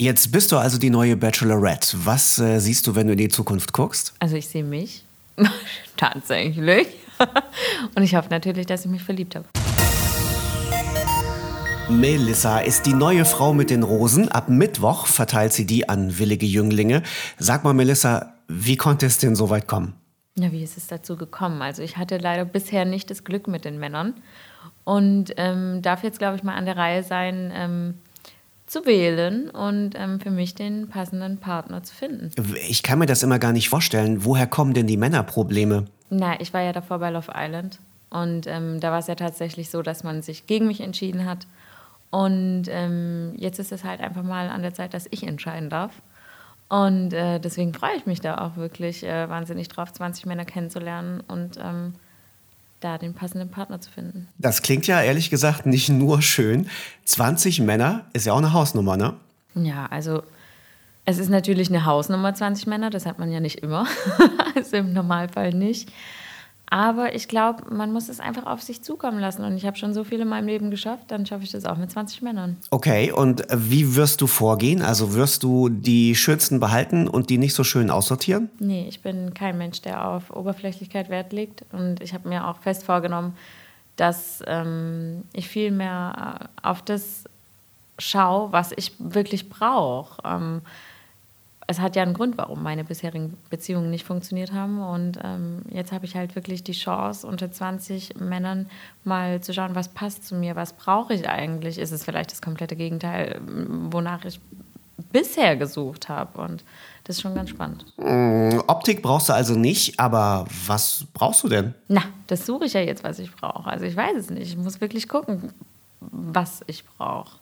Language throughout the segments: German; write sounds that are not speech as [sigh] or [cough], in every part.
Jetzt bist du also die neue Bachelorette. Was äh, siehst du, wenn du in die Zukunft guckst? Also ich sehe mich [laughs] tatsächlich. [laughs] Und ich hoffe natürlich, dass ich mich verliebt habe. Melissa ist die neue Frau mit den Rosen. Ab Mittwoch verteilt sie die an willige Jünglinge. Sag mal, Melissa, wie konnte es denn so weit kommen? Ja, wie ist es dazu gekommen? Also ich hatte leider bisher nicht das Glück mit den Männern und ähm, darf jetzt, glaube ich, mal an der Reihe sein, ähm, zu wählen und ähm, für mich den passenden Partner zu finden. Ich kann mir das immer gar nicht vorstellen. Woher kommen denn die Männerprobleme? Na, ich war ja davor bei Love Island und ähm, da war es ja tatsächlich so, dass man sich gegen mich entschieden hat und ähm, jetzt ist es halt einfach mal an der Zeit, dass ich entscheiden darf. Und äh, deswegen freue ich mich da auch wirklich äh, wahnsinnig drauf, 20 Männer kennenzulernen und ähm, da den passenden Partner zu finden. Das klingt ja ehrlich gesagt nicht nur schön. 20 Männer ist ja auch eine Hausnummer, ne? Ja, also es ist natürlich eine Hausnummer 20 Männer, das hat man ja nicht immer. [laughs] also im Normalfall nicht. Aber ich glaube, man muss es einfach auf sich zukommen lassen. Und ich habe schon so viel in meinem Leben geschafft, dann schaffe ich das auch mit 20 Männern. Okay, und wie wirst du vorgehen? Also wirst du die schönsten behalten und die nicht so schön aussortieren? Nee, ich bin kein Mensch, der auf Oberflächlichkeit Wert legt. Und ich habe mir auch fest vorgenommen, dass ähm, ich viel mehr auf das schaue, was ich wirklich brauche. Ähm, es hat ja einen Grund, warum meine bisherigen Beziehungen nicht funktioniert haben. Und ähm, jetzt habe ich halt wirklich die Chance, unter 20 Männern mal zu schauen, was passt zu mir, was brauche ich eigentlich. Ist es vielleicht das komplette Gegenteil, wonach ich bisher gesucht habe. Und das ist schon ganz spannend. Mm, Optik brauchst du also nicht, aber was brauchst du denn? Na, das suche ich ja jetzt, was ich brauche. Also ich weiß es nicht. Ich muss wirklich gucken, was ich brauche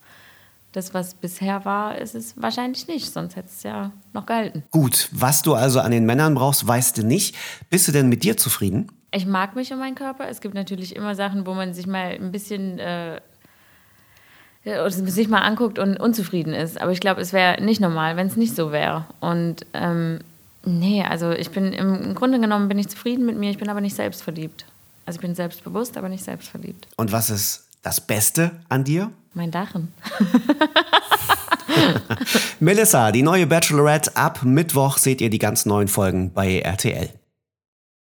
das, was bisher war, ist es wahrscheinlich nicht, sonst hätte es ja noch gehalten. Gut, was du also an den Männern brauchst, weißt du nicht. Bist du denn mit dir zufrieden? Ich mag mich und meinen Körper. Es gibt natürlich immer Sachen, wo man sich mal ein bisschen äh, oder sich mal anguckt und unzufrieden ist. Aber ich glaube, es wäre nicht normal, wenn es nicht so wäre. Und ähm, nee, also ich bin im Grunde genommen bin ich zufrieden mit mir, ich bin aber nicht selbstverliebt. Also ich bin selbstbewusst, aber nicht selbstverliebt. Und was ist das Beste an dir? Mein Dachen. [laughs] Melissa, die neue Bachelorette. Ab Mittwoch seht ihr die ganz neuen Folgen bei RTL.